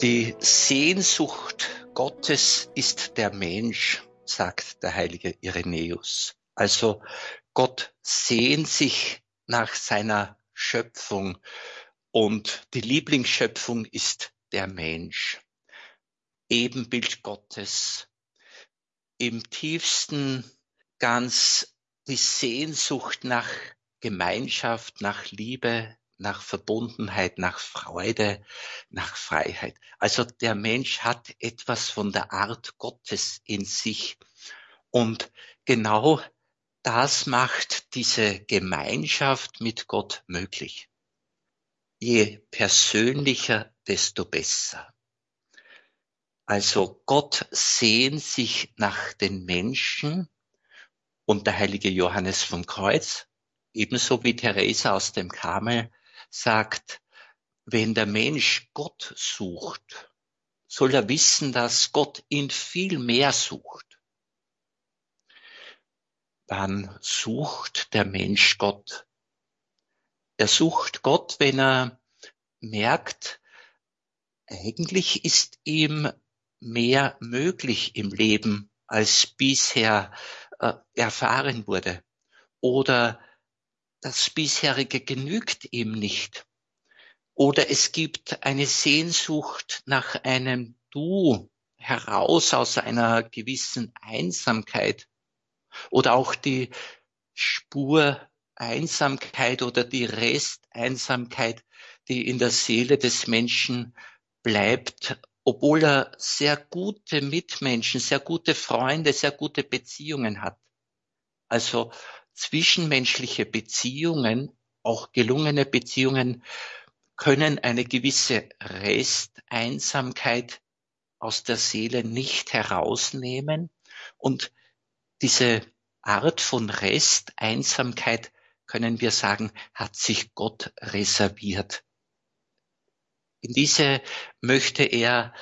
Die Sehnsucht Gottes ist der Mensch, sagt der heilige Irenäus. Also Gott sehnt sich nach seiner Schöpfung und die Lieblingsschöpfung ist der Mensch. Ebenbild Gottes. Im tiefsten ganz die Sehnsucht nach Gemeinschaft, nach Liebe, nach Verbundenheit, nach Freude, nach Freiheit. Also der Mensch hat etwas von der Art Gottes in sich. Und genau das macht diese Gemeinschaft mit Gott möglich. Je persönlicher, desto besser. Also Gott sehnt sich nach den Menschen und der heilige Johannes vom Kreuz, ebenso wie Theresa aus dem Karmel, sagt, wenn der Mensch Gott sucht, soll er wissen, dass Gott ihn viel mehr sucht. Wann sucht der Mensch Gott? Er sucht Gott, wenn er merkt, eigentlich ist ihm mehr möglich im Leben, als bisher äh, erfahren wurde. Oder das bisherige genügt ihm nicht. Oder es gibt eine Sehnsucht nach einem Du heraus aus einer gewissen Einsamkeit. Oder auch die Spur Einsamkeit oder die Resteinsamkeit, die in der Seele des Menschen bleibt, obwohl er sehr gute Mitmenschen, sehr gute Freunde, sehr gute Beziehungen hat. Also zwischenmenschliche Beziehungen, auch gelungene Beziehungen, können eine gewisse Resteinsamkeit aus der Seele nicht herausnehmen. Und diese Art von Resteinsamkeit, können wir sagen, hat sich Gott reserviert. In diese möchte er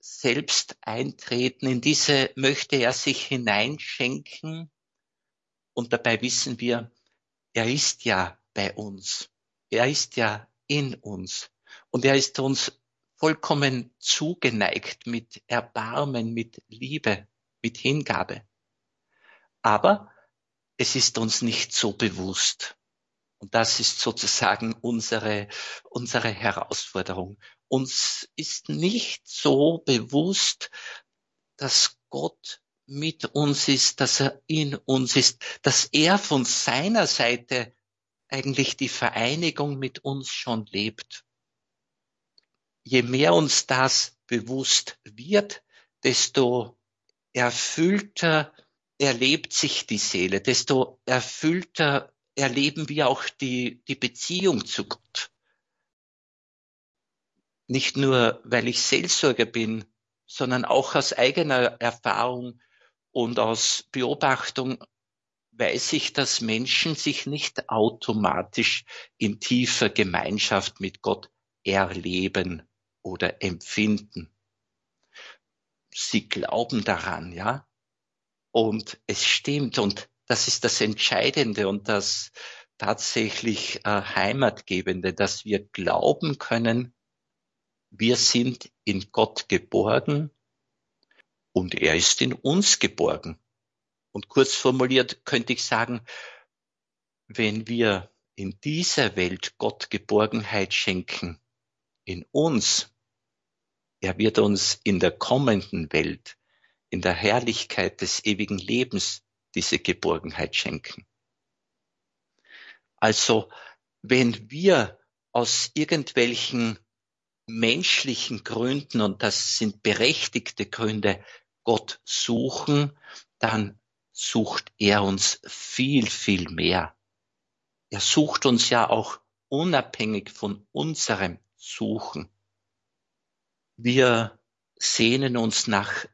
selbst eintreten, in diese möchte er sich hineinschenken und dabei wissen wir, er ist ja bei uns. Er ist ja in uns. Und er ist uns vollkommen zugeneigt mit Erbarmen, mit Liebe, mit Hingabe. Aber es ist uns nicht so bewusst. Und das ist sozusagen unsere, unsere Herausforderung. Uns ist nicht so bewusst, dass Gott mit uns ist, dass er in uns ist, dass er von seiner Seite eigentlich die Vereinigung mit uns schon lebt. Je mehr uns das bewusst wird, desto erfüllter erlebt sich die Seele, desto erfüllter erleben wir auch die, die Beziehung zu Gott. Nicht nur, weil ich Seelsorger bin, sondern auch aus eigener Erfahrung und aus Beobachtung weiß ich, dass Menschen sich nicht automatisch in tiefer Gemeinschaft mit Gott erleben oder empfinden. Sie glauben daran, ja. Und es stimmt und das ist das Entscheidende und das tatsächlich äh, Heimatgebende, dass wir glauben können, wir sind in Gott geborgen und er ist in uns geborgen. Und kurz formuliert könnte ich sagen, wenn wir in dieser Welt Gott Geborgenheit schenken, in uns, er wird uns in der kommenden Welt, in der Herrlichkeit des ewigen Lebens diese Geborgenheit schenken. Also, wenn wir aus irgendwelchen menschlichen Gründen, und das sind berechtigte Gründe, Gott suchen, dann sucht er uns viel, viel mehr. Er sucht uns ja auch unabhängig von unserem Suchen. Wir sehnen uns nach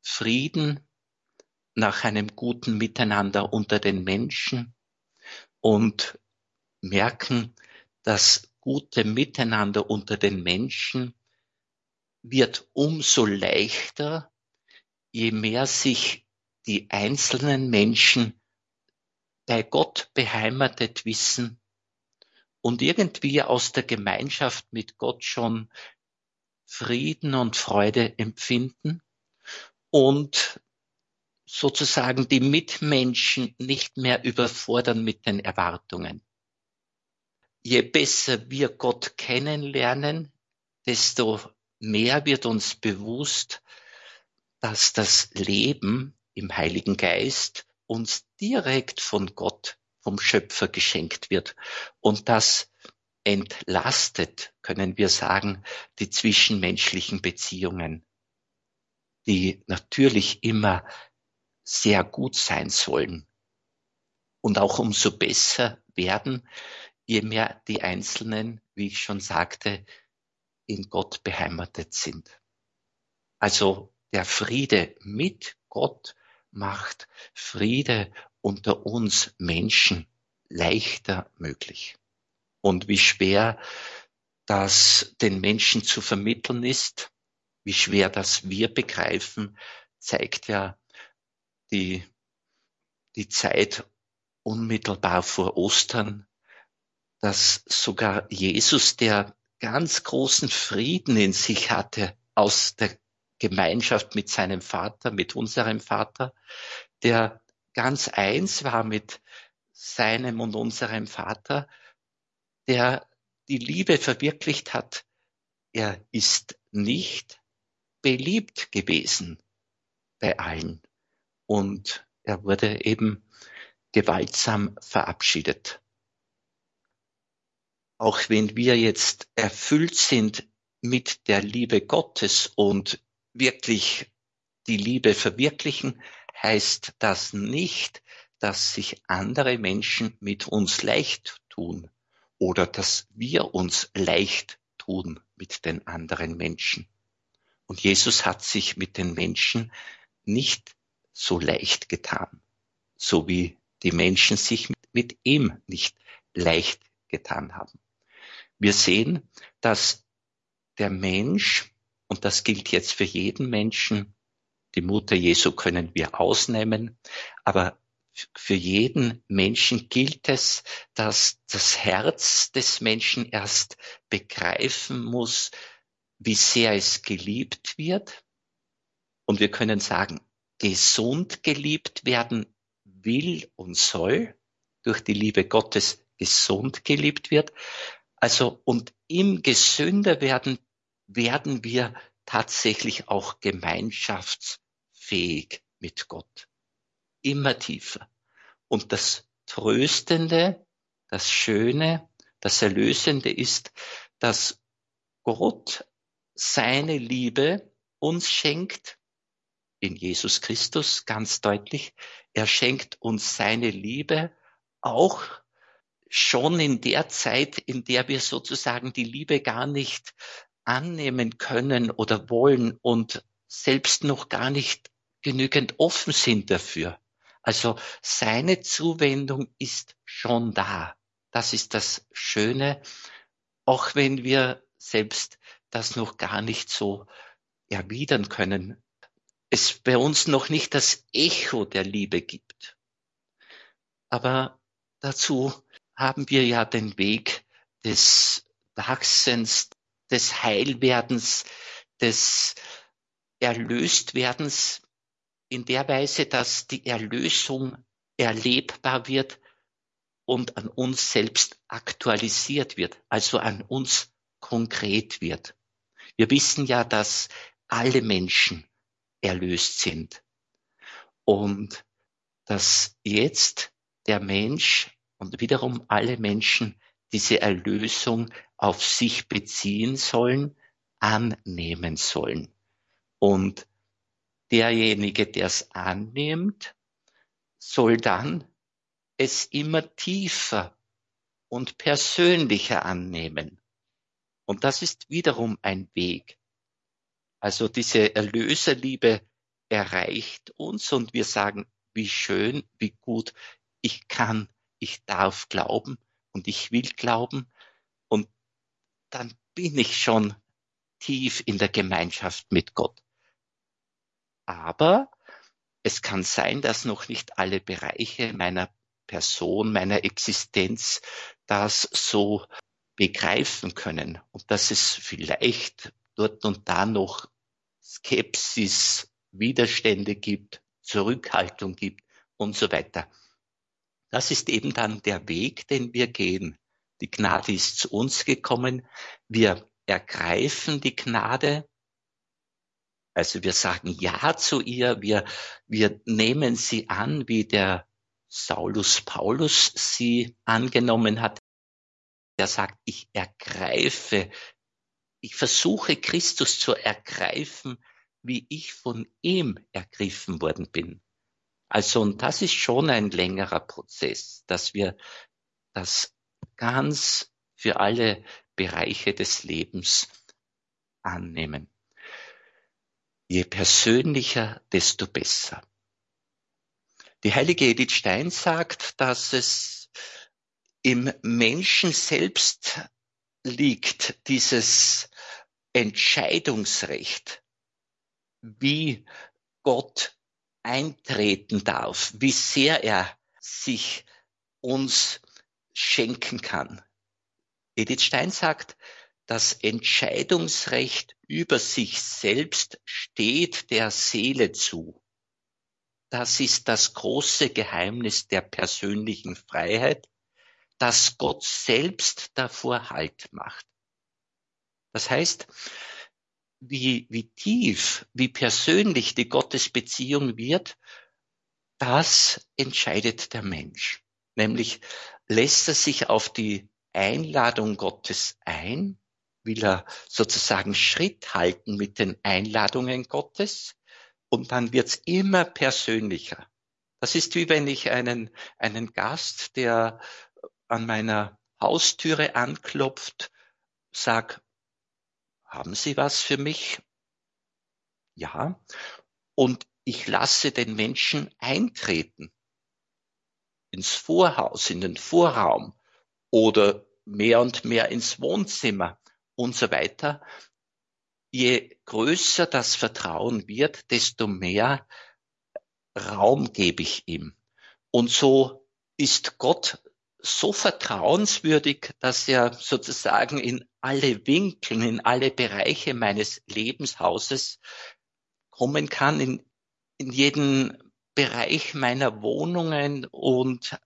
Frieden, nach einem guten Miteinander unter den Menschen und merken, das gute Miteinander unter den Menschen wird umso leichter, je mehr sich die einzelnen Menschen bei Gott beheimatet wissen und irgendwie aus der Gemeinschaft mit Gott schon Frieden und Freude empfinden und sozusagen die Mitmenschen nicht mehr überfordern mit den Erwartungen. Je besser wir Gott kennenlernen, desto mehr wird uns bewusst, dass das Leben im Heiligen Geist uns direkt von Gott, vom Schöpfer geschenkt wird. Und das entlastet, können wir sagen, die zwischenmenschlichen Beziehungen, die natürlich immer sehr gut sein sollen und auch umso besser werden, je mehr die Einzelnen, wie ich schon sagte, in Gott beheimatet sind. Also der Friede mit Gott macht Friede unter uns Menschen leichter möglich. Und wie schwer das den Menschen zu vermitteln ist, wie schwer das wir begreifen, zeigt ja die, die Zeit unmittelbar vor Ostern, dass sogar Jesus, der ganz großen Frieden in sich hatte aus der Gemeinschaft mit seinem Vater, mit unserem Vater, der ganz eins war mit seinem und unserem Vater, der die Liebe verwirklicht hat. Er ist nicht beliebt gewesen bei allen und er wurde eben gewaltsam verabschiedet. Auch wenn wir jetzt erfüllt sind mit der Liebe Gottes und wirklich die Liebe verwirklichen, heißt das nicht, dass sich andere Menschen mit uns leicht tun oder dass wir uns leicht tun mit den anderen Menschen. Und Jesus hat sich mit den Menschen nicht so leicht getan, so wie die Menschen sich mit ihm nicht leicht getan haben. Wir sehen, dass der Mensch, und das gilt jetzt für jeden Menschen, die Mutter Jesu können wir ausnehmen, aber für jeden Menschen gilt es, dass das Herz des Menschen erst begreifen muss, wie sehr es geliebt wird. Und wir können sagen, gesund geliebt werden will und soll, durch die Liebe Gottes gesund geliebt wird. Also, und im gesünder werden, wir tatsächlich auch gemeinschaftsfähig mit Gott. Immer tiefer. Und das Tröstende, das Schöne, das Erlösende ist, dass Gott seine Liebe uns schenkt in Jesus Christus ganz deutlich. Er schenkt uns seine Liebe auch schon in der Zeit, in der wir sozusagen die Liebe gar nicht annehmen können oder wollen und selbst noch gar nicht genügend offen sind dafür. Also seine Zuwendung ist schon da. Das ist das Schöne, auch wenn wir selbst das noch gar nicht so erwidern können, es bei uns noch nicht das Echo der Liebe gibt. Aber dazu haben wir ja den Weg des Wachsens, des Heilwerdens, des Erlöstwerdens in der Weise, dass die Erlösung erlebbar wird und an uns selbst aktualisiert wird, also an uns konkret wird. Wir wissen ja, dass alle Menschen erlöst sind. Und dass jetzt der Mensch und wiederum alle Menschen diese Erlösung auf sich beziehen sollen, annehmen sollen. Und derjenige, der es annimmt, soll dann es immer tiefer und persönlicher annehmen. Und das ist wiederum ein Weg. Also diese Erlöserliebe erreicht uns und wir sagen, wie schön, wie gut, ich kann, ich darf glauben und ich will glauben dann bin ich schon tief in der Gemeinschaft mit Gott. Aber es kann sein, dass noch nicht alle Bereiche meiner Person, meiner Existenz das so begreifen können und dass es vielleicht dort und da noch Skepsis, Widerstände gibt, Zurückhaltung gibt und so weiter. Das ist eben dann der Weg, den wir gehen. Die Gnade ist zu uns gekommen. Wir ergreifen die Gnade. Also wir sagen Ja zu ihr. Wir, wir nehmen sie an, wie der Saulus Paulus sie angenommen hat. Er sagt, ich ergreife, ich versuche Christus zu ergreifen, wie ich von ihm ergriffen worden bin. Also, und das ist schon ein längerer Prozess, dass wir das ganz für alle Bereiche des Lebens annehmen. Je persönlicher, desto besser. Die heilige Edith Stein sagt, dass es im Menschen selbst liegt, dieses Entscheidungsrecht, wie Gott eintreten darf, wie sehr er sich uns schenken kann. Edith Stein sagt, das Entscheidungsrecht über sich selbst steht der Seele zu. Das ist das große Geheimnis der persönlichen Freiheit, dass Gott selbst davor Halt macht. Das heißt, wie, wie tief, wie persönlich die Gottesbeziehung wird, das entscheidet der Mensch. Nämlich lässt er sich auf die Einladung Gottes ein, will er sozusagen Schritt halten mit den Einladungen Gottes und dann wird's immer persönlicher. Das ist wie wenn ich einen, einen Gast, der an meiner Haustüre anklopft, sag, haben Sie was für mich? Ja. Und ich lasse den Menschen eintreten ins Vorhaus, in den Vorraum oder mehr und mehr ins Wohnzimmer und so weiter. Je größer das Vertrauen wird, desto mehr Raum gebe ich ihm. Und so ist Gott so vertrauenswürdig, dass er sozusagen in alle Winkel, in alle Bereiche meines Lebenshauses kommen kann, in, in jeden Bereich meiner Wohnungen und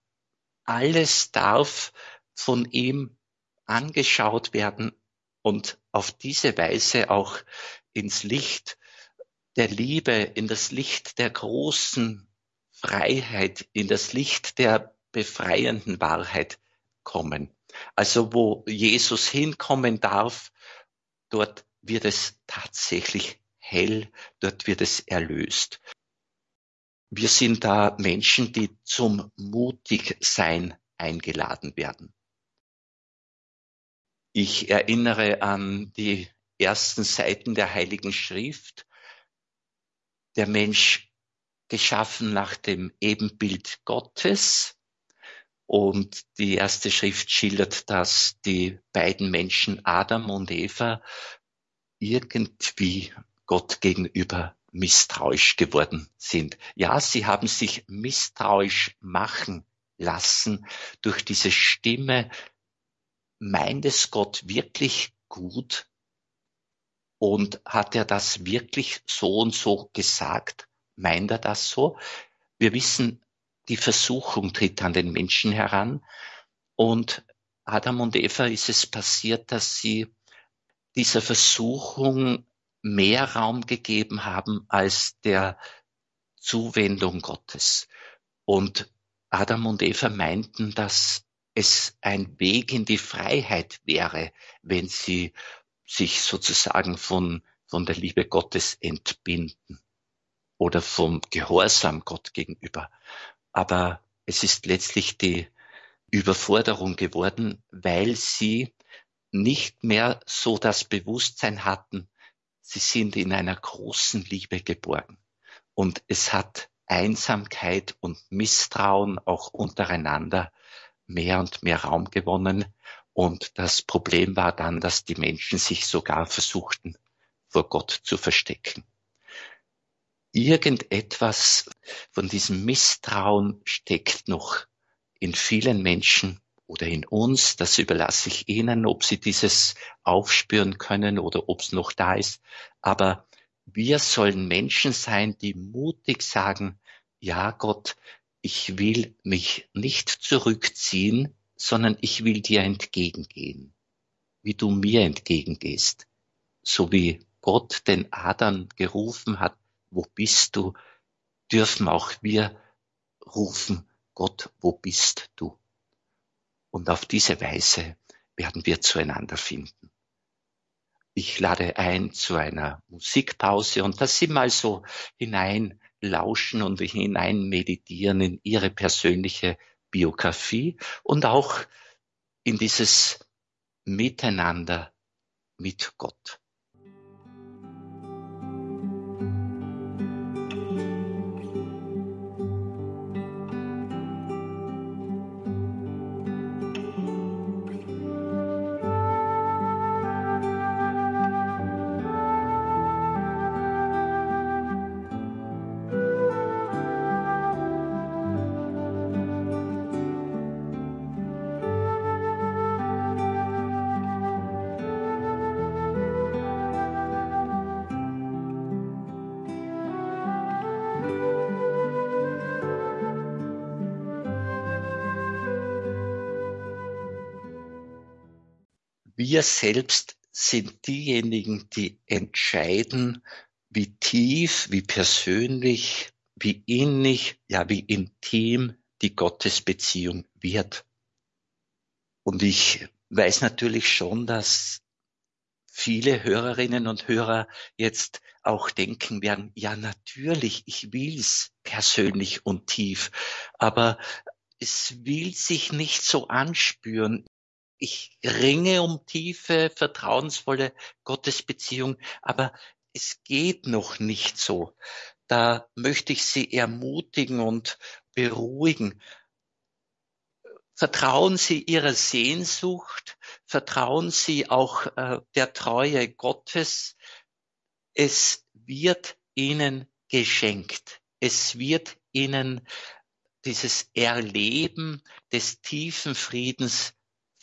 alles darf von ihm angeschaut werden und auf diese Weise auch ins Licht der Liebe, in das Licht der großen Freiheit, in das Licht der befreienden Wahrheit kommen. Also wo Jesus hinkommen darf, dort wird es tatsächlich hell, dort wird es erlöst. Wir sind da Menschen, die zum Mutigsein eingeladen werden. Ich erinnere an die ersten Seiten der Heiligen Schrift. Der Mensch geschaffen nach dem Ebenbild Gottes, und die erste Schrift schildert, dass die beiden Menschen Adam und Eva irgendwie Gott gegenüber misstrauisch geworden sind. Ja, sie haben sich misstrauisch machen lassen durch diese Stimme. Meint es Gott wirklich gut? Und hat er das wirklich so und so gesagt? Meint er das so? Wir wissen die Versuchung tritt an den Menschen heran. Und Adam und Eva ist es passiert, dass sie dieser Versuchung mehr Raum gegeben haben als der Zuwendung Gottes. Und Adam und Eva meinten, dass es ein Weg in die Freiheit wäre, wenn sie sich sozusagen von, von der Liebe Gottes entbinden oder vom Gehorsam Gott gegenüber aber es ist letztlich die Überforderung geworden, weil sie nicht mehr so das Bewusstsein hatten, sie sind in einer großen Liebe geborgen. Und es hat Einsamkeit und Misstrauen auch untereinander mehr und mehr Raum gewonnen. Und das Problem war dann, dass die Menschen sich sogar versuchten, vor Gott zu verstecken irgendetwas von diesem Misstrauen steckt noch in vielen Menschen oder in uns, das überlasse ich Ihnen, ob Sie dieses aufspüren können oder ob es noch da ist. Aber wir sollen Menschen sein, die mutig sagen, ja Gott, ich will mich nicht zurückziehen, sondern ich will dir entgegengehen, wie du mir entgegengehst. So wie Gott den Adam gerufen hat, wo bist du, dürfen auch wir rufen, Gott, wo bist du? Und auf diese Weise werden wir zueinander finden. Ich lade ein zu einer Musikpause und dass Sie mal so hinein lauschen und hinein meditieren in Ihre persönliche Biografie und auch in dieses Miteinander mit Gott. Wir selbst sind diejenigen, die entscheiden, wie tief, wie persönlich, wie innig, ja wie intim die Gottesbeziehung wird. Und ich weiß natürlich schon, dass viele Hörerinnen und Hörer jetzt auch denken werden, ja natürlich, ich will's persönlich und tief, aber es will sich nicht so anspüren ich ringe um tiefe, vertrauensvolle Gottesbeziehung, aber es geht noch nicht so. Da möchte ich Sie ermutigen und beruhigen. Vertrauen Sie Ihrer Sehnsucht, vertrauen Sie auch äh, der Treue Gottes. Es wird Ihnen geschenkt. Es wird Ihnen dieses Erleben des tiefen Friedens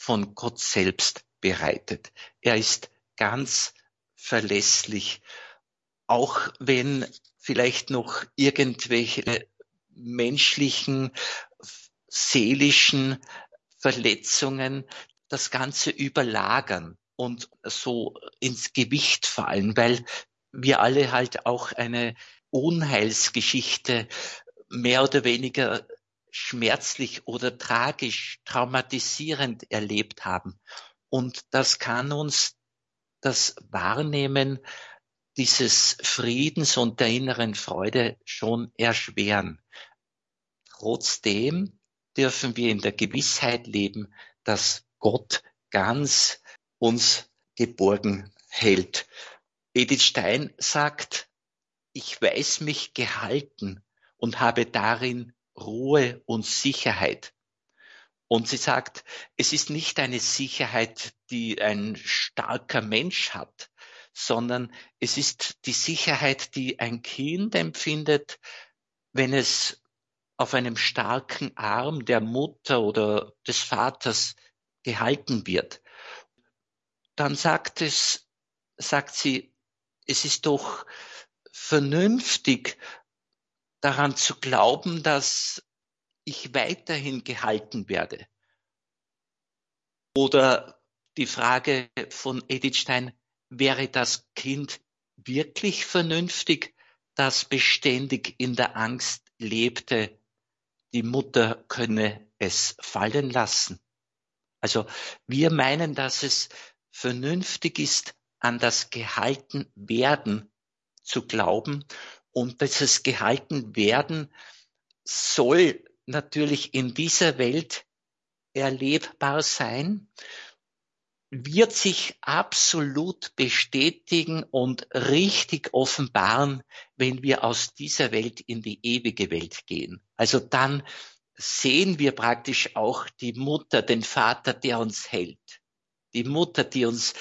von Gott selbst bereitet. Er ist ganz verlässlich, auch wenn vielleicht noch irgendwelche menschlichen, seelischen Verletzungen das Ganze überlagern und so ins Gewicht fallen, weil wir alle halt auch eine Unheilsgeschichte mehr oder weniger schmerzlich oder tragisch, traumatisierend erlebt haben. Und das kann uns das Wahrnehmen dieses Friedens und der inneren Freude schon erschweren. Trotzdem dürfen wir in der Gewissheit leben, dass Gott ganz uns geborgen hält. Edith Stein sagt, ich weiß mich gehalten und habe darin Ruhe und Sicherheit. Und sie sagt, es ist nicht eine Sicherheit, die ein starker Mensch hat, sondern es ist die Sicherheit, die ein Kind empfindet, wenn es auf einem starken Arm der Mutter oder des Vaters gehalten wird. Dann sagt es, sagt sie, es ist doch vernünftig, daran zu glauben, dass ich weiterhin gehalten werde. Oder die Frage von Edith Stein, wäre das Kind wirklich vernünftig, das beständig in der Angst lebte, die Mutter könne es fallen lassen? Also wir meinen, dass es vernünftig ist, an das gehalten werden zu glauben und dieses gehalten werden soll natürlich in dieser Welt erlebbar sein, wird sich absolut bestätigen und richtig offenbaren, wenn wir aus dieser Welt in die ewige Welt gehen. Also dann sehen wir praktisch auch die Mutter, den Vater, der uns hält. Die Mutter, die uns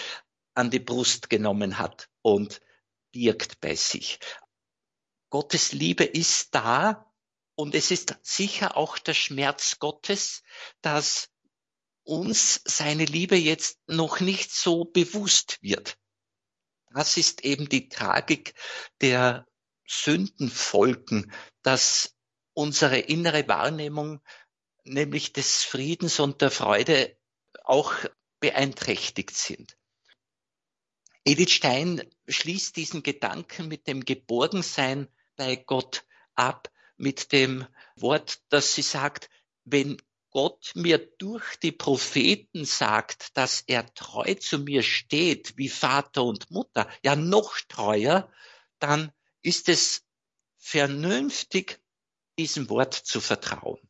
an die Brust genommen hat und birgt bei sich. Gottes Liebe ist da und es ist sicher auch der Schmerz Gottes, dass uns seine Liebe jetzt noch nicht so bewusst wird. Das ist eben die Tragik der Sündenfolgen, dass unsere innere Wahrnehmung, nämlich des Friedens und der Freude, auch beeinträchtigt sind. Edith Stein schließt diesen Gedanken mit dem Geborgensein bei Gott ab, mit dem Wort, dass sie sagt, wenn Gott mir durch die Propheten sagt, dass er treu zu mir steht, wie Vater und Mutter, ja noch treuer, dann ist es vernünftig, diesem Wort zu vertrauen.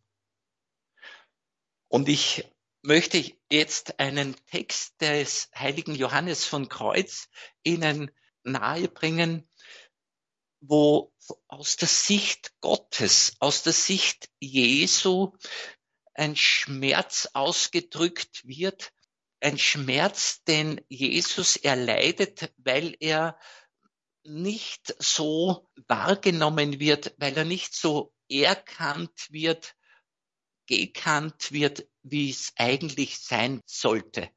Und ich möchte jetzt einen Text des heiligen Johannes von Kreuz Ihnen nahebringen, wo aus der Sicht Gottes, aus der Sicht Jesu ein Schmerz ausgedrückt wird, ein Schmerz, den Jesus erleidet, weil er nicht so wahrgenommen wird, weil er nicht so erkannt wird, gekannt wird, wie es eigentlich sein sollte.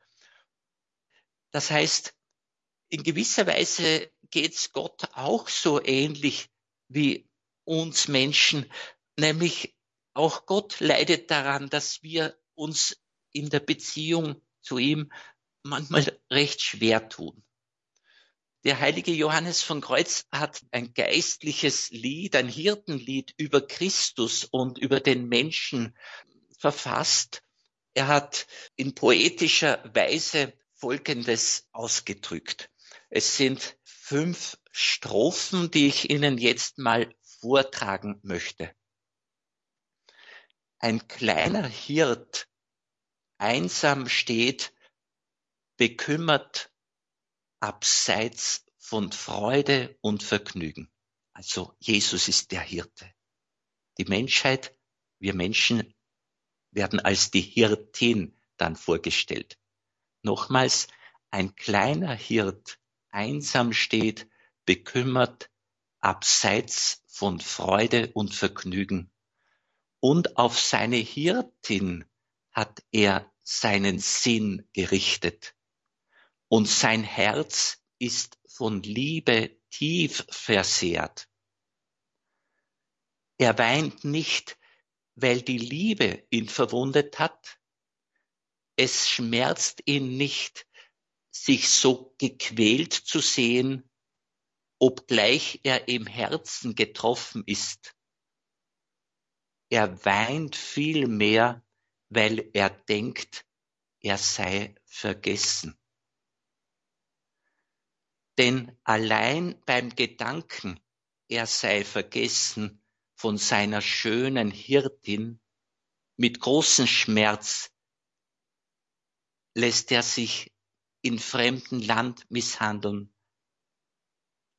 Das heißt, in gewisser Weise geht es Gott auch so ähnlich wie uns Menschen, nämlich auch Gott leidet daran, dass wir uns in der Beziehung zu ihm manchmal recht schwer tun. Der heilige Johannes von Kreuz hat ein geistliches Lied, ein Hirtenlied über Christus und über den Menschen verfasst. Er hat in poetischer Weise Folgendes ausgedrückt. Es sind fünf Strophen, die ich Ihnen jetzt mal vortragen möchte. Ein kleiner Hirt einsam steht, bekümmert abseits von Freude und Vergnügen. Also Jesus ist der Hirte. Die Menschheit, wir Menschen werden als die Hirtin dann vorgestellt. Nochmals, ein kleiner Hirt einsam steht, bekümmert, abseits von Freude und Vergnügen und auf seine Hirtin hat er seinen Sinn gerichtet. Und sein Herz ist von Liebe tief versehrt. Er weint nicht, weil die Liebe ihn verwundet hat. Es schmerzt ihn nicht, sich so gequält zu sehen, obgleich er im Herzen getroffen ist. Er weint vielmehr, weil er denkt, er sei vergessen. Denn allein beim Gedanken, er sei vergessen von seiner schönen Hirtin, mit großem Schmerz lässt er sich in fremden Land misshandeln,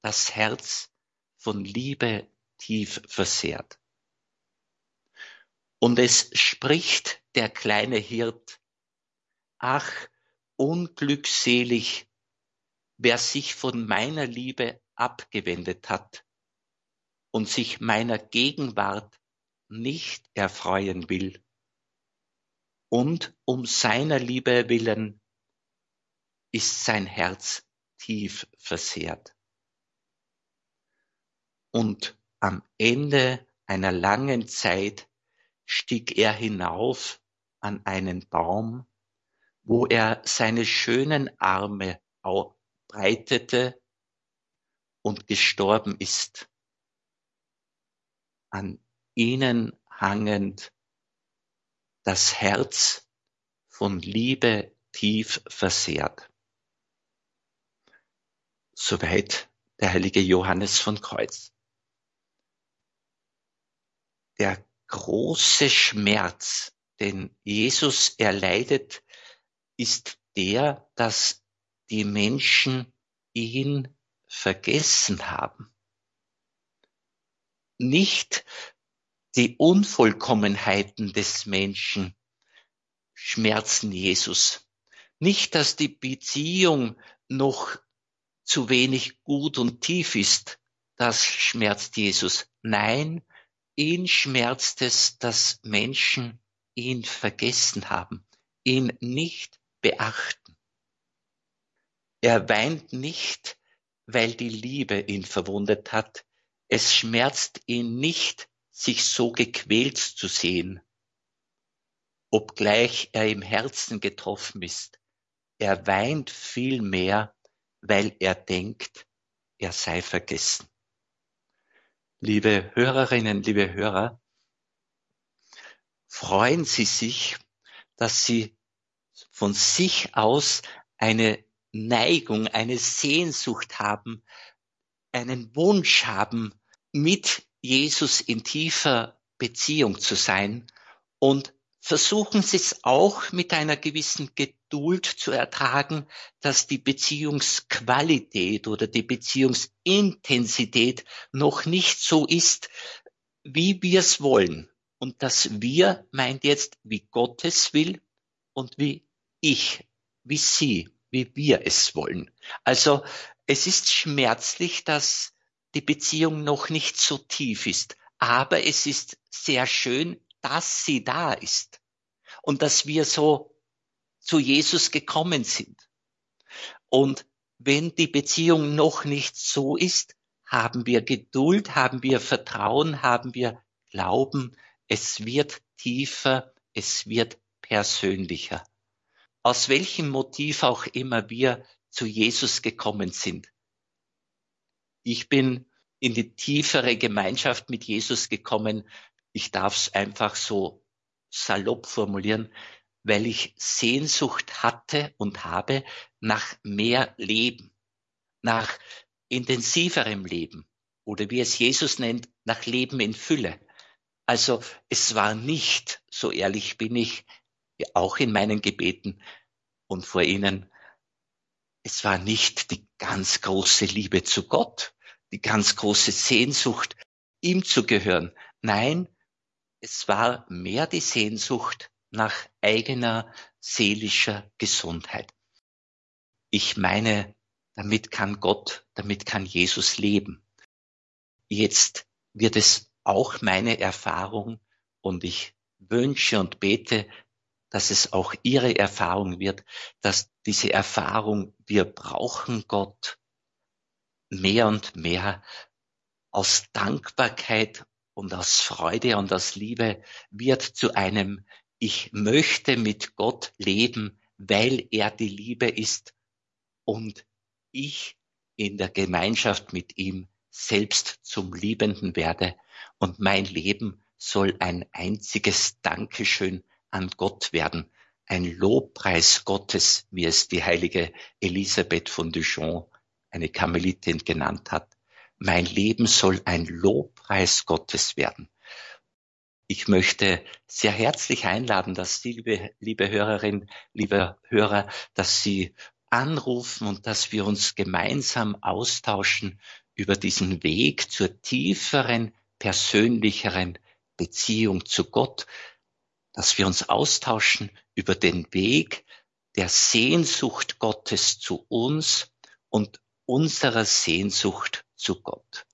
das Herz von Liebe tief versehrt. Und es spricht der kleine Hirt, ach, unglückselig, wer sich von meiner Liebe abgewendet hat und sich meiner Gegenwart nicht erfreuen will. Und um seiner Liebe willen ist sein Herz tief versehrt. Und am Ende einer langen Zeit stieg er hinauf an einen Baum, wo er seine schönen Arme breitete und gestorben ist. An ihnen hangend das Herz von Liebe tief versehrt. Soweit der heilige Johannes von Kreuz. Der große Schmerz, den Jesus erleidet, ist der, dass die Menschen ihn vergessen haben. Nicht die Unvollkommenheiten des Menschen schmerzen Jesus. Nicht, dass die Beziehung noch zu wenig gut und tief ist, das schmerzt Jesus. Nein, Ihn schmerzt es, dass Menschen ihn vergessen haben. ihn nicht beachten. Er weint nicht, weil die Liebe ihn verwundet hat. Es schmerzt ihn nicht, sich so gequält zu sehen. Obgleich er im Herzen getroffen ist, er weint vielmehr, weil er denkt, er sei vergessen. Liebe Hörerinnen, liebe Hörer, freuen Sie sich, dass Sie von sich aus eine Neigung, eine Sehnsucht haben, einen Wunsch haben, mit Jesus in tiefer Beziehung zu sein und versuchen Sie es auch mit einer gewissen Geduld zu ertragen, dass die Beziehungsqualität oder die Beziehungsintensität noch nicht so ist, wie wir es wollen. Und dass wir meint jetzt, wie Gott es will und wie ich, wie Sie, wie wir es wollen. Also es ist schmerzlich, dass die Beziehung noch nicht so tief ist. Aber es ist sehr schön, dass sie da ist und dass wir so zu Jesus gekommen sind. Und wenn die Beziehung noch nicht so ist, haben wir Geduld, haben wir Vertrauen, haben wir Glauben, es wird tiefer, es wird persönlicher. Aus welchem Motiv auch immer wir zu Jesus gekommen sind. Ich bin in die tiefere Gemeinschaft mit Jesus gekommen ich darf es einfach so salopp formulieren, weil ich Sehnsucht hatte und habe nach mehr Leben, nach intensiverem Leben oder wie es Jesus nennt, nach Leben in Fülle. Also es war nicht, so ehrlich bin ich, auch in meinen Gebeten und vor Ihnen, es war nicht die ganz große Liebe zu Gott, die ganz große Sehnsucht, ihm zu gehören. Nein, es war mehr die Sehnsucht nach eigener seelischer Gesundheit. Ich meine, damit kann Gott, damit kann Jesus leben. Jetzt wird es auch meine Erfahrung und ich wünsche und bete, dass es auch Ihre Erfahrung wird, dass diese Erfahrung, wir brauchen Gott mehr und mehr aus Dankbarkeit und aus Freude und aus Liebe wird zu einem Ich möchte mit Gott leben, weil er die Liebe ist und ich in der Gemeinschaft mit ihm selbst zum Liebenden werde und mein Leben soll ein einziges Dankeschön an Gott werden, ein Lobpreis Gottes, wie es die heilige Elisabeth von Duchamp, eine Karmelitin, genannt hat. Mein Leben soll ein Lobpreis Gottes werden. Ich möchte sehr herzlich einladen, dass Sie, liebe, liebe Hörerin, liebe Hörer, dass Sie anrufen und dass wir uns gemeinsam austauschen über diesen Weg zur tieferen, persönlicheren Beziehung zu Gott, dass wir uns austauschen über den Weg der Sehnsucht Gottes zu uns und unserer Sehnsucht zu Gott.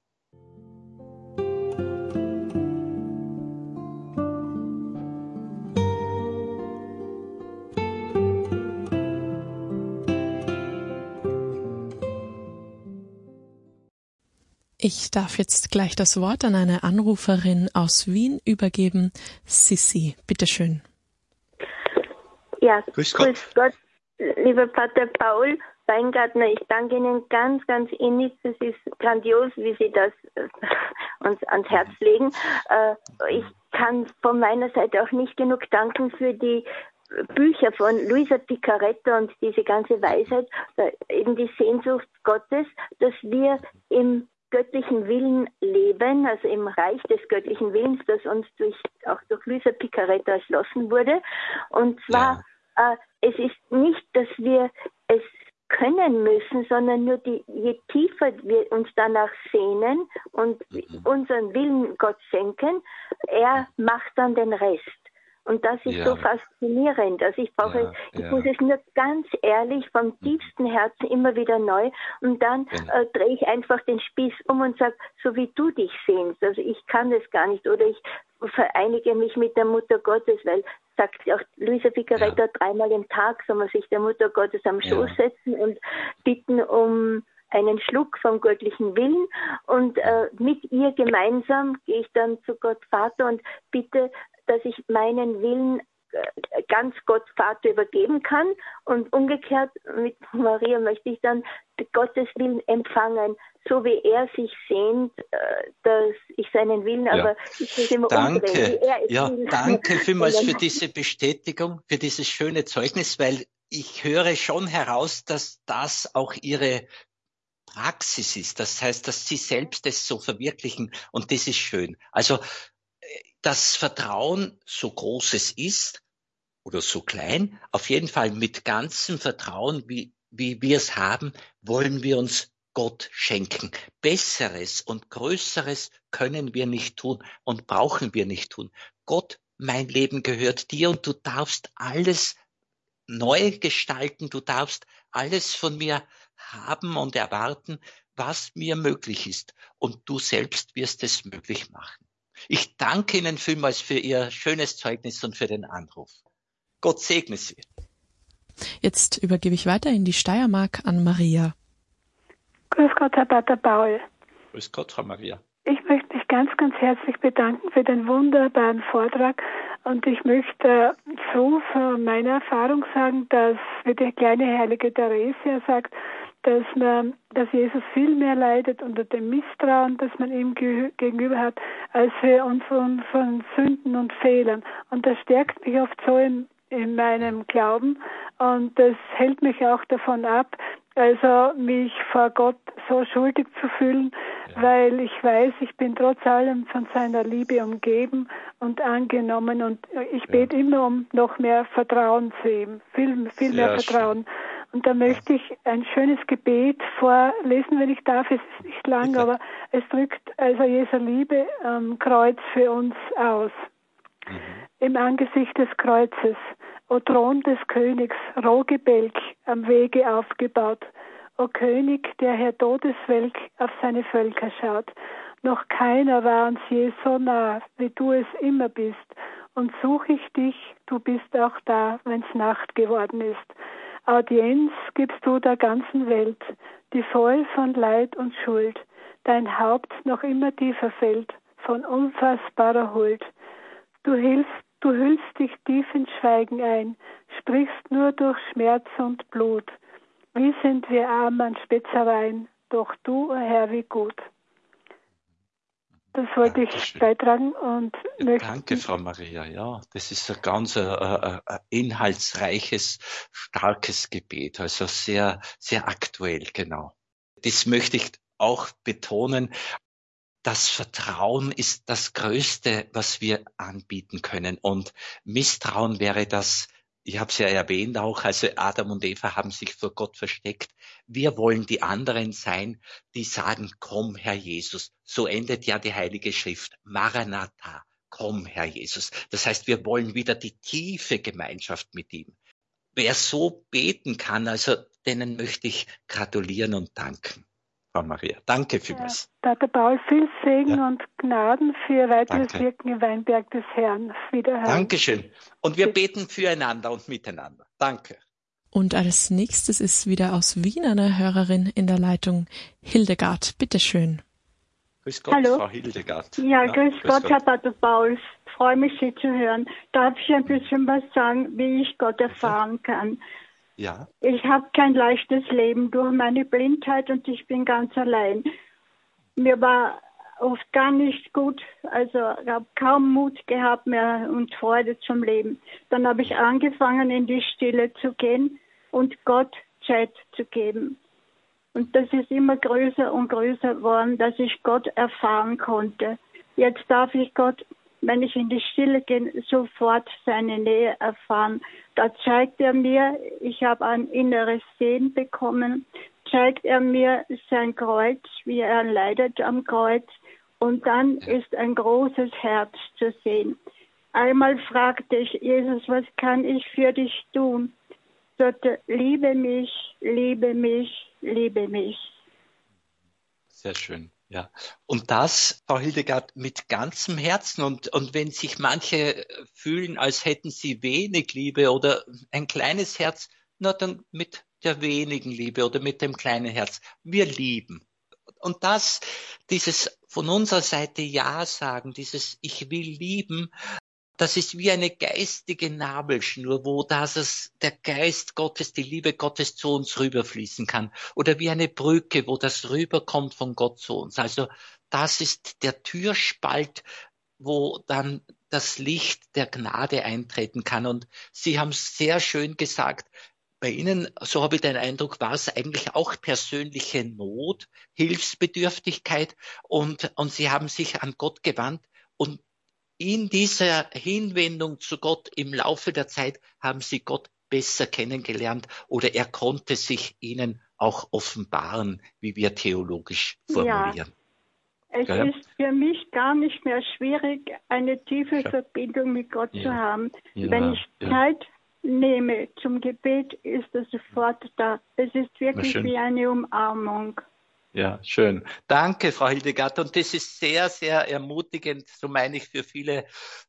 Ich darf jetzt gleich das Wort an eine Anruferin aus Wien übergeben. Sissi, bitteschön. Ja, grüß Gott. grüß Gott, lieber Pater Paul. Weingartner, ich danke Ihnen ganz, ganz innig. Es ist grandios, wie Sie das äh, uns ans Herz legen. Äh, ich kann von meiner Seite auch nicht genug danken für die Bücher von Luisa Picaretta und diese ganze Weisheit, äh, eben die Sehnsucht Gottes, dass wir im göttlichen Willen leben, also im Reich des göttlichen Willens, das uns durch, auch durch Luisa Picaretta erschlossen wurde. Und zwar, ja. äh, es ist nicht, dass wir es können müssen, sondern nur die, je tiefer wir uns danach sehnen und mhm. unseren Willen Gott schenken, er macht dann den Rest. Und das ist ja. so faszinierend. Also ich brauche, ja, ich ja. muss es nur ganz ehrlich vom mhm. tiefsten Herzen immer wieder neu und dann genau. äh, drehe ich einfach den Spieß um und sage, so wie du dich sehnst. Also ich kann das gar nicht oder ich vereinige mich mit der Mutter Gottes, weil sagt auch Luisa Figaretto, ja. dreimal im Tag soll man sich der Mutter Gottes am Schoß setzen und bitten um einen Schluck vom göttlichen Willen und äh, mit ihr gemeinsam gehe ich dann zu Gott Vater und bitte, dass ich meinen Willen äh, ganz Gott Vater übergeben kann und umgekehrt mit Maria möchte ich dann Gottes Willen empfangen, so wie er sich sehnt, äh, dass ich seinen Willen, ja. aber ich will immer danke. umdrehen, wie er es ja, will. Danke vielmals für diese Bestätigung, für dieses schöne Zeugnis, weil ich höre schon heraus, dass das auch Ihre Praxis ist. Das heißt, dass Sie selbst es so verwirklichen und das ist schön. Also das Vertrauen, so groß es ist oder so klein, auf jeden Fall mit ganzem Vertrauen, wie, wie wir es haben, wollen wir uns Gott schenken. Besseres und Größeres können wir nicht tun und brauchen wir nicht tun. Gott, mein Leben gehört dir und du darfst alles neu gestalten, du darfst alles von mir haben und erwarten, was mir möglich ist. Und du selbst wirst es möglich machen. Ich danke Ihnen vielmals für Ihr schönes Zeugnis und für den Anruf. Gott segne Sie. Jetzt übergebe ich weiter in die Steiermark an Maria. Grüß Gott, Herr Pater Paul. Grüß Gott, Frau Maria. Ich möchte mich ganz, ganz herzlich bedanken für den wunderbaren Vortrag. Und ich möchte so von meiner Erfahrung sagen, dass, wie die kleine heilige Theresia sagt, dass man, dass Jesus viel mehr leidet unter dem Misstrauen, das man ihm gegenüber hat, als wir unseren von Sünden und Fehlern. Und das stärkt mich oft so in, in meinem Glauben und das hält mich auch davon ab, also mich vor Gott so schuldig zu fühlen, ja. weil ich weiß, ich bin trotz allem von seiner Liebe umgeben und angenommen und ich ja. bete immer um noch mehr Vertrauen zu ihm, viel, viel mehr Vertrauen. Schön. Und da möchte ich ein schönes Gebet vorlesen, wenn ich darf. Es ist nicht lang, aber es drückt also Jesu Liebe am Kreuz für uns aus. Mhm. Im Angesicht des Kreuzes, o Thron des Königs, Rohgebälk am Wege aufgebaut, o König, der Herr Todeswelk auf seine Völker schaut. Noch keiner war uns je so nah, wie du es immer bist. Und such ich dich, du bist auch da, wenn's Nacht geworden ist. Audienz gibst du der ganzen Welt, die voll von Leid und Schuld, dein Haupt noch immer tiefer fällt, von unfassbarer Huld. Du hilfst, du hüllst dich tief ins Schweigen ein, sprichst nur durch Schmerz und Blut. Wie sind wir arm an Spitzereien, doch du, o Herr, wie gut. Das wollte Dankeschön. ich beitragen und möchte. Danke, Frau Maria. Ja, das ist ein ganz äh, äh, äh, inhaltsreiches, starkes Gebet, also sehr, sehr aktuell, genau. Das möchte ich auch betonen. Das Vertrauen ist das Größte, was wir anbieten können. Und Misstrauen wäre das ich habe es ja erwähnt auch, also Adam und Eva haben sich vor Gott versteckt. Wir wollen die anderen sein, die sagen, komm, Herr Jesus. So endet ja die Heilige Schrift. Maranatha, komm, Herr Jesus. Das heißt, wir wollen wieder die tiefe Gemeinschaft mit ihm. Wer so beten kann, also denen möchte ich gratulieren und danken. Frau Maria. Danke vielmals. Ja, Pater Paul, viel Segen ja. und Gnaden für weiteres Danke. Wirken im Weinberg des Herrn. Wiederhören. Dankeschön. Und wir beten füreinander und miteinander. Danke. Und als nächstes ist wieder aus Wien eine Hörerin in der Leitung, Hildegard. Bitteschön. Grüß Gott, Hallo. Frau Hildegard. Ja, ja grüß, grüß Gott, Gott, Herr Pater Paul. Ich freue mich, Sie zu hören. Darf ich ein bisschen was sagen, wie ich Gott erfahren kann? Ja. Ich habe kein leichtes Leben durch meine Blindheit und ich bin ganz allein. Mir war oft gar nicht gut, also habe kaum Mut gehabt mehr und Freude zum Leben. Dann habe ich angefangen, in die Stille zu gehen und Gott Zeit zu geben. Und das ist immer größer und größer geworden, dass ich Gott erfahren konnte. Jetzt darf ich Gott wenn ich in die Stille gehe, sofort seine Nähe erfahren. Da zeigt er mir, ich habe ein inneres Sehen bekommen, zeigt er mir sein Kreuz, wie er leidet am Kreuz. Und dann ist ein großes Herz zu sehen. Einmal fragte ich Jesus, was kann ich für dich tun? Sagte, liebe mich, liebe mich, liebe mich. Sehr schön. Ja, und das, Frau Hildegard, mit ganzem Herzen. Und, und wenn sich manche fühlen, als hätten sie wenig Liebe oder ein kleines Herz, na dann mit der wenigen Liebe oder mit dem kleinen Herz. Wir lieben. Und das, dieses von unserer Seite Ja sagen, dieses Ich will lieben, das ist wie eine geistige Nabelschnur, wo das es, der Geist Gottes, die Liebe Gottes zu uns rüberfließen kann. Oder wie eine Brücke, wo das rüberkommt von Gott zu uns. Also das ist der Türspalt, wo dann das Licht der Gnade eintreten kann. Und Sie haben sehr schön gesagt, bei Ihnen, so habe ich den Eindruck, war es eigentlich auch persönliche Not, Hilfsbedürftigkeit und, und Sie haben sich an Gott gewandt und in dieser Hinwendung zu Gott im Laufe der Zeit haben sie Gott besser kennengelernt oder er konnte sich ihnen auch offenbaren, wie wir theologisch formulieren. Ja. Es ja. ist für mich gar nicht mehr schwierig, eine tiefe ja. Verbindung mit Gott zu haben. Wenn ich Zeit nehme zum Gebet, ist er sofort da. Es ist wirklich wie eine Umarmung. Ja, schön. Danke, Frau Hildegard. Und das ist sehr, sehr ermutigend, so meine ich, für viele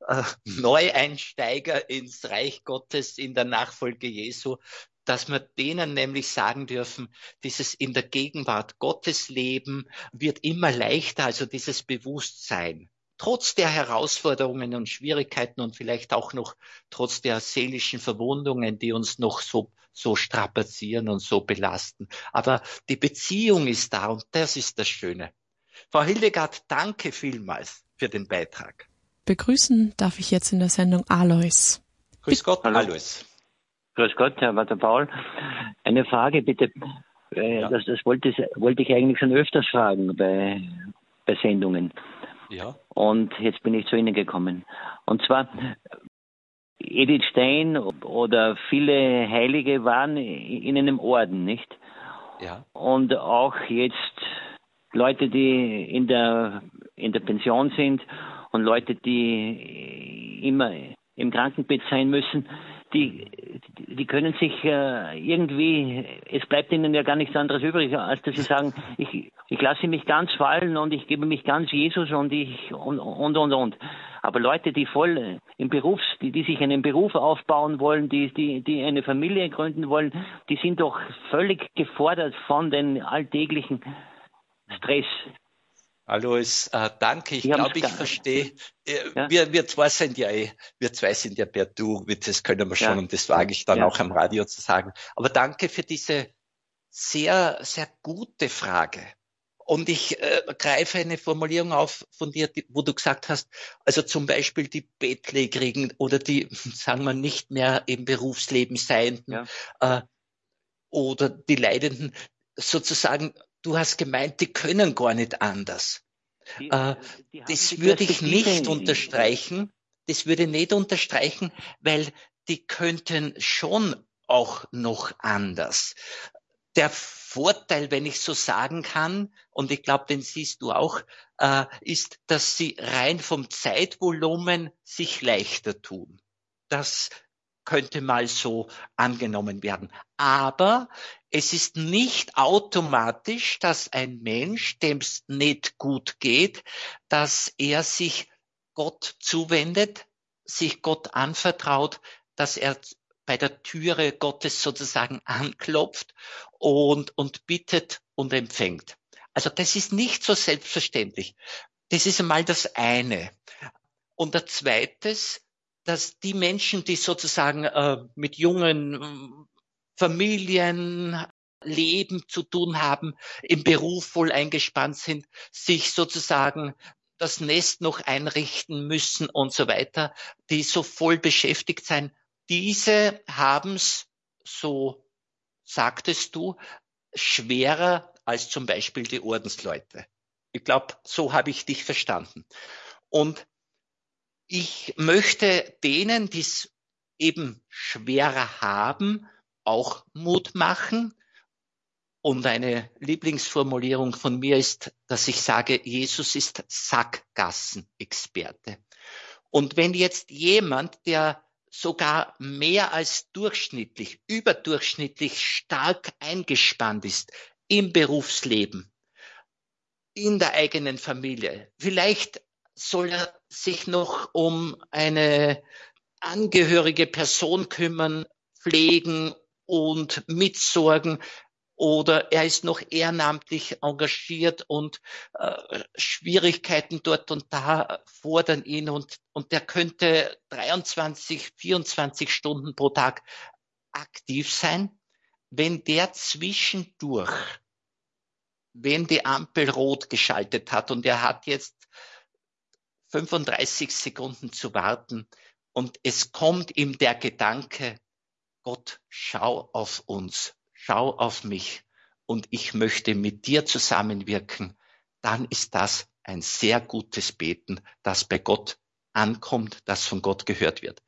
äh, Neueinsteiger ins Reich Gottes in der Nachfolge Jesu, dass wir denen nämlich sagen dürfen, dieses in der Gegenwart Gottes Leben wird immer leichter, also dieses Bewusstsein trotz der Herausforderungen und Schwierigkeiten und vielleicht auch noch trotz der seelischen Verwundungen, die uns noch so, so strapazieren und so belasten. Aber die Beziehung ist da und das ist das Schöne. Frau Hildegard, danke vielmals für den Beitrag. Begrüßen darf ich jetzt in der Sendung Alois. Grüß Gott, Hallo. Alois. Grüß Gott, Herr Walter Paul. Eine Frage bitte. Äh, ja. Das, das wollte, wollte, ich eigentlich schon öfters fragen bei, bei Sendungen. Ja. Und jetzt bin ich zu Ihnen gekommen. Und zwar, Edith Stein oder viele Heilige waren in einem Orden, nicht? Ja. Und auch jetzt Leute, die in der, in der Pension sind und Leute, die immer im Krankenbett sein müssen, die, die können sich äh, irgendwie, es bleibt ihnen ja gar nichts anderes übrig, als dass sie sagen, ich, ich lasse mich ganz fallen und ich gebe mich ganz Jesus und ich und und und und. Aber Leute, die voll im Berufs, die, die sich einen Beruf aufbauen wollen, die, die, die eine Familie gründen wollen, die sind doch völlig gefordert von den alltäglichen Stress, Alois, äh, danke. Ich glaube, ich verstehe. Äh, ja? Wir, wir zwei sind ja eh, wir zwei sind ja per Du, das können wir schon ja. und das wage ich dann ja. auch am Radio zu sagen. Aber danke für diese sehr, sehr gute Frage. Und ich äh, greife eine Formulierung auf von dir, die, wo du gesagt hast, also zum Beispiel die Bettlägerigen oder die, sagen wir, nicht mehr im Berufsleben Seienden äh, oder die Leidenden, sozusagen du hast gemeint, die können gar nicht anders. Die, äh, die das würde ich nicht unterstreichen. Das würde nicht unterstreichen, weil die könnten schon auch noch anders. Der Vorteil, wenn ich so sagen kann, und ich glaube, den siehst du auch, äh, ist, dass sie rein vom Zeitvolumen sich leichter tun. Das könnte mal so angenommen werden. Aber es ist nicht automatisch, dass ein Mensch, dem es nicht gut geht, dass er sich Gott zuwendet, sich Gott anvertraut, dass er bei der Türe Gottes sozusagen anklopft und, und bittet und empfängt. Also das ist nicht so selbstverständlich. Das ist einmal das eine. Und der zweites, dass die Menschen, die sozusagen äh, mit jungen äh, Familien, Leben zu tun haben, im Beruf voll eingespannt sind, sich sozusagen das Nest noch einrichten müssen und so weiter, die so voll beschäftigt sein. Diese haben es, so sagtest du, schwerer als zum Beispiel die Ordensleute. Ich glaube, so habe ich dich verstanden. Und ich möchte denen, die es eben schwerer haben, auch Mut machen. Und eine Lieblingsformulierung von mir ist, dass ich sage, Jesus ist Sackgassenexperte. Und wenn jetzt jemand, der sogar mehr als durchschnittlich, überdurchschnittlich stark eingespannt ist im Berufsleben, in der eigenen Familie. Vielleicht soll er sich noch um eine angehörige Person kümmern, pflegen und mitsorgen oder er ist noch ehrenamtlich engagiert und äh, Schwierigkeiten dort und da fordern ihn und, und der könnte 23, 24 Stunden pro Tag aktiv sein. Wenn der zwischendurch, wenn die Ampel rot geschaltet hat und er hat jetzt 35 Sekunden zu warten. Und es kommt ihm der Gedanke, Gott, schau auf uns, schau auf mich. Und ich möchte mit dir zusammenwirken, dann ist das ein sehr gutes Beten, das bei Gott ankommt, das von Gott gehört wird.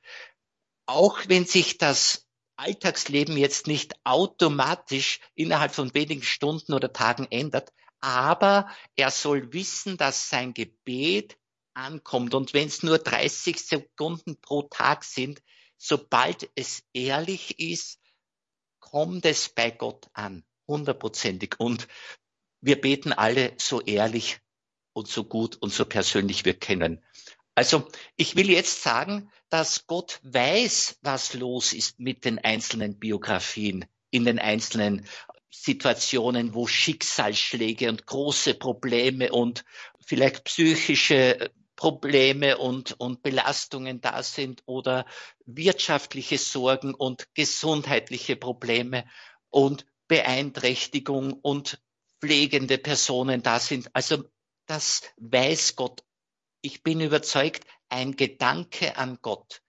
Auch wenn sich das Alltagsleben jetzt nicht automatisch innerhalb von wenigen Stunden oder Tagen ändert, aber er soll wissen, dass sein Gebet ankommt. Und wenn es nur 30 Sekunden pro Tag sind, sobald es ehrlich ist, kommt es bei Gott an, hundertprozentig. Und wir beten alle so ehrlich und so gut und so persönlich wir kennen. Also ich will jetzt sagen, dass Gott weiß, was los ist mit den einzelnen Biografien, in den einzelnen Situationen, wo Schicksalsschläge und große Probleme und vielleicht psychische Probleme und, und Belastungen da sind oder wirtschaftliche Sorgen und gesundheitliche Probleme und Beeinträchtigung und pflegende Personen da sind. Also das weiß Gott. Ich bin überzeugt, ein Gedanke an Gott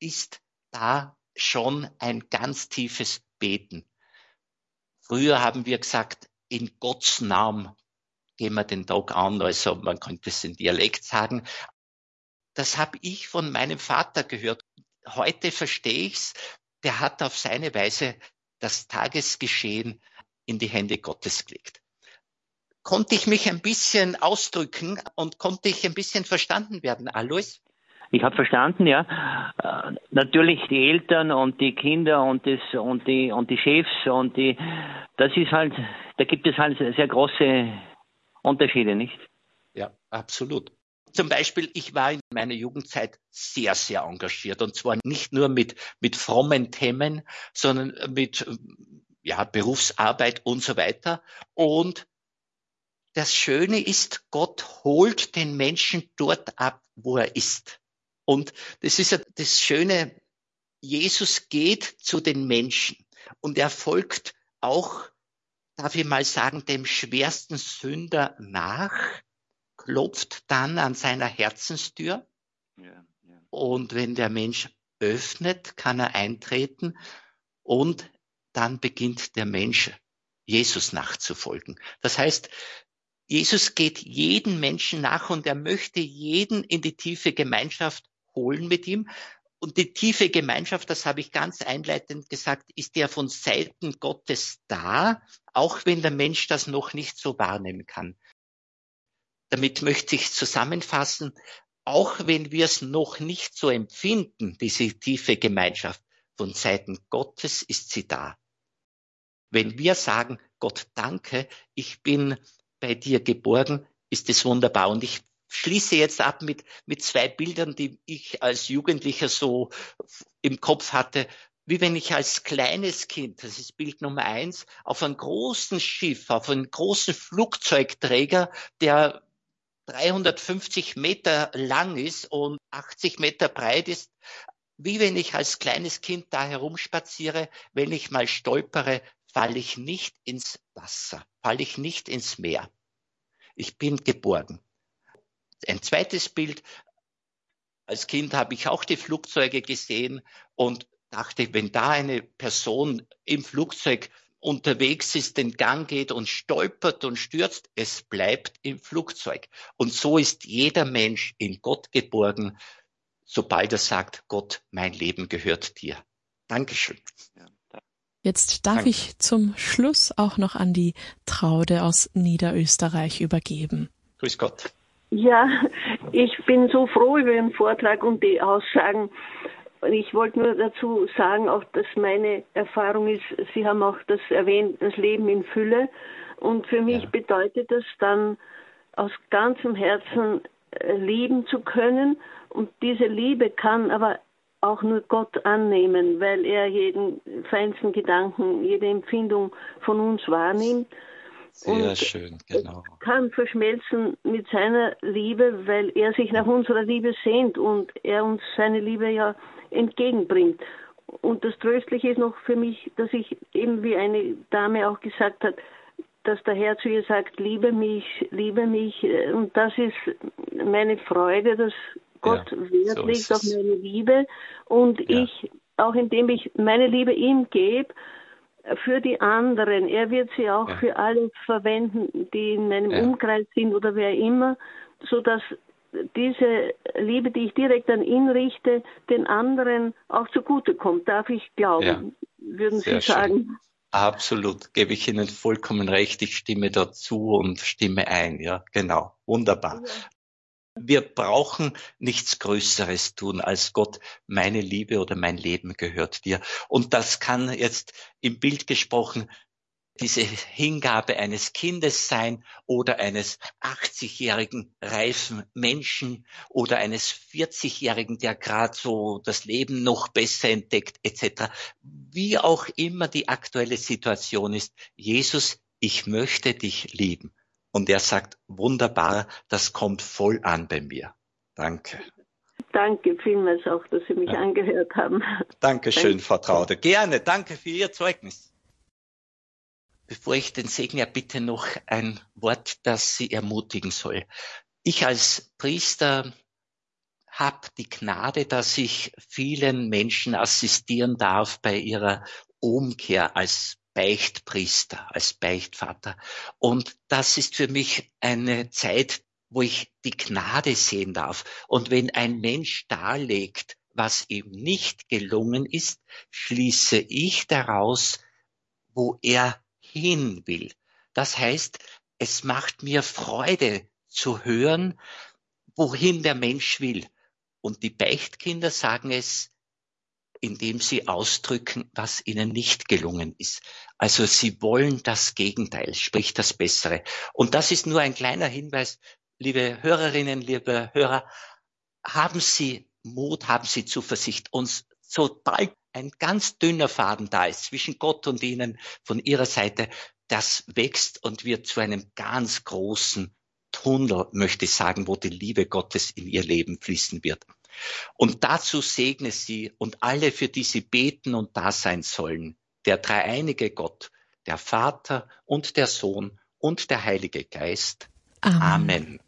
ist da schon ein ganz tiefes Beten. Früher haben wir gesagt, in Gottes Namen gehen wir den Tag an. Also man könnte es in Dialekt sagen. Das habe ich von meinem Vater gehört. Heute verstehe ich's. Der hat auf seine Weise das Tagesgeschehen in die Hände Gottes gelegt. Konnte ich mich ein bisschen ausdrücken und konnte ich ein bisschen verstanden werden, Alois? Ich habe verstanden, ja. Äh, natürlich die Eltern und die Kinder und das und die und die Chefs und die das ist halt, da gibt es halt sehr große Unterschiede, nicht? Ja, absolut. Zum Beispiel, ich war in meiner Jugendzeit sehr, sehr engagiert und zwar nicht nur mit, mit frommen Themen, sondern mit ja, Berufsarbeit und so weiter. Und das Schöne ist, Gott holt den Menschen dort ab, wo er ist. Und das ist ja das Schöne, Jesus geht zu den Menschen und er folgt auch darf ich mal sagen, dem schwersten Sünder nach, klopft dann an seiner Herzenstür. Ja, ja. Und wenn der Mensch öffnet, kann er eintreten und dann beginnt der Mensch Jesus nachzufolgen. Das heißt, Jesus geht jeden Menschen nach und er möchte jeden in die tiefe Gemeinschaft holen mit ihm. Und die tiefe Gemeinschaft, das habe ich ganz einleitend gesagt, ist ja von Seiten Gottes da, auch wenn der Mensch das noch nicht so wahrnehmen kann. Damit möchte ich zusammenfassen, auch wenn wir es noch nicht so empfinden, diese tiefe Gemeinschaft, von Seiten Gottes ist sie da. Wenn wir sagen, Gott danke, ich bin bei dir geborgen, ist es wunderbar. Und ich schließe jetzt ab mit, mit zwei Bildern, die ich als Jugendlicher so im Kopf hatte, wie wenn ich als kleines Kind, das ist Bild Nummer eins, auf einem großen Schiff, auf einem großen Flugzeugträger, der 350 Meter lang ist und 80 Meter breit ist, wie wenn ich als kleines Kind da herumspaziere, wenn ich mal stolpere, falle ich nicht ins Wasser, falle ich nicht ins Meer. Ich bin geborgen. Ein zweites Bild. Als Kind habe ich auch die Flugzeuge gesehen und dachte, wenn da eine Person im Flugzeug unterwegs ist, den Gang geht und stolpert und stürzt, es bleibt im Flugzeug. Und so ist jeder Mensch in Gott geborgen, sobald er sagt, Gott, mein Leben gehört dir. Dankeschön. Jetzt darf Danke. ich zum Schluss auch noch an die Traude aus Niederösterreich übergeben. Grüß Gott. Ja, ich bin so froh über Ihren Vortrag und die Aussagen. Ich wollte nur dazu sagen, auch dass meine Erfahrung ist, Sie haben auch das erwähnt, das Leben in Fülle. Und für mich ja. bedeutet das dann aus ganzem Herzen äh, lieben zu können. Und diese Liebe kann aber auch nur Gott annehmen, weil er jeden feinsten Gedanken, jede Empfindung von uns wahrnimmt. Sehr und schön, genau. Kann verschmelzen mit seiner Liebe, weil er sich nach unserer Liebe sehnt und er uns seine Liebe ja entgegenbringt. Und das Tröstliche ist noch für mich, dass ich eben, wie eine Dame auch gesagt hat, dass der Herr zu ihr sagt, liebe mich, liebe mich. Und das ist meine Freude, dass Gott ja, Wert so legt auf meine Liebe und ja. ich, auch indem ich meine Liebe ihm gebe, für die anderen. Er wird sie auch ja. für alle verwenden, die in meinem Umkreis sind oder wer immer, so dass diese Liebe, die ich direkt an ihn richte, den anderen auch zugutekommt. Darf ich glauben, würden Sehr Sie sagen? Schön. Absolut, gebe ich Ihnen vollkommen recht. Ich stimme dazu und stimme ein. Ja, genau. Wunderbar. Wir brauchen nichts Größeres tun als Gott, meine Liebe oder mein Leben gehört dir. Und das kann jetzt im Bild gesprochen diese Hingabe eines Kindes sein oder eines 80-jährigen reifen Menschen oder eines 40-jährigen, der gerade so das Leben noch besser entdeckt etc. Wie auch immer die aktuelle Situation ist, Jesus, ich möchte dich lieben. Und er sagt, wunderbar, das kommt voll an bei mir. Danke. Danke vielmals auch, dass Sie mich ja. angehört haben. Dankeschön, Danke. Frau Traude. Gerne, danke für Ihr Zeugnis. Bevor ich den Segen erbitte, noch ein Wort, das Sie ermutigen soll. Ich als Priester habe die Gnade, dass ich vielen Menschen assistieren darf bei ihrer Umkehr als Beichtpriester, als Beichtvater. Und das ist für mich eine Zeit, wo ich die Gnade sehen darf. Und wenn ein Mensch darlegt, was ihm nicht gelungen ist, schließe ich daraus, wo er hin will. Das heißt, es macht mir Freude zu hören, wohin der Mensch will. Und die Beichtkinder sagen es, indem sie ausdrücken, was ihnen nicht gelungen ist. Also sie wollen das Gegenteil, sprich das Bessere. Und das ist nur ein kleiner Hinweis, liebe Hörerinnen, liebe Hörer, haben Sie Mut, haben Sie Zuversicht, uns sobald ein ganz dünner Faden da ist zwischen Gott und Ihnen von Ihrer Seite, das wächst und wird zu einem ganz großen Tunnel, möchte ich sagen, wo die Liebe Gottes in Ihr Leben fließen wird. Und dazu segne sie und alle, für die sie beten und da sein sollen, der dreieinige Gott, der Vater und der Sohn und der Heilige Geist. Amen. Amen.